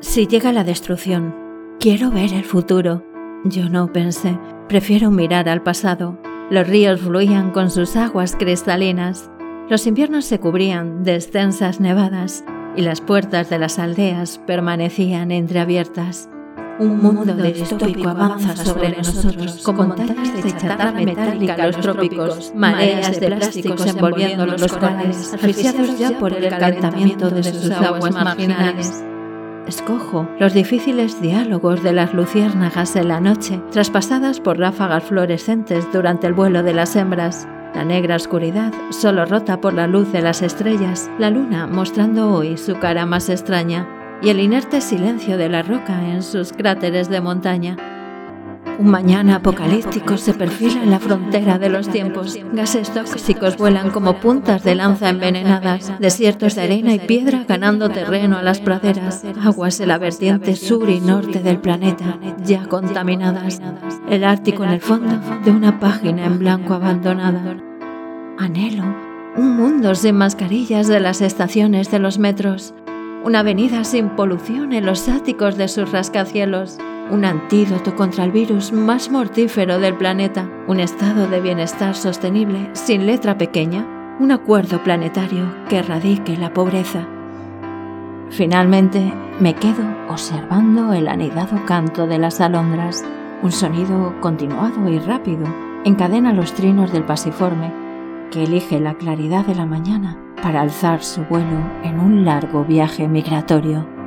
Si llega la destrucción, quiero ver el futuro. Yo no pensé, prefiero mirar al pasado. Los ríos fluían con sus aguas cristalinas. Los inviernos se cubrían de extensas nevadas y las puertas de las aldeas permanecían entreabiertas. Un mundo distópico avanza sobre nosotros con montañas de chatarra metálica los trópicos, mareas de plásticos envolviendo los corales, asfixiados ya por el calentamiento de sus aguas marginales. Escojo los difíciles diálogos de las luciérnagas en la noche, traspasadas por ráfagas fluorescentes durante el vuelo de las hembras. La negra oscuridad, solo rota por la luz de las estrellas, la luna mostrando hoy su cara más extraña, y el inerte silencio de la roca en sus cráteres de montaña. Un mañana apocalíptico se perfila en la frontera de los tiempos. Gases tóxicos vuelan como puntas de lanza envenenadas, desiertos de arena y piedra ganando terreno a las praderas, aguas en la vertiente sur y norte del planeta, ya contaminadas, el Ártico en el fondo de una página en blanco abandonada. Anhelo un mundo sin mascarillas de las estaciones de los metros, una avenida sin polución en los áticos de sus rascacielos, un antídoto contra el virus más mortífero del planeta, un estado de bienestar sostenible sin letra pequeña, un acuerdo planetario que erradique la pobreza. Finalmente, me quedo observando el anidado canto de las alondras. Un sonido continuado y rápido encadena los trinos del pasiforme, que elige la claridad de la mañana para alzar su vuelo en un largo viaje migratorio.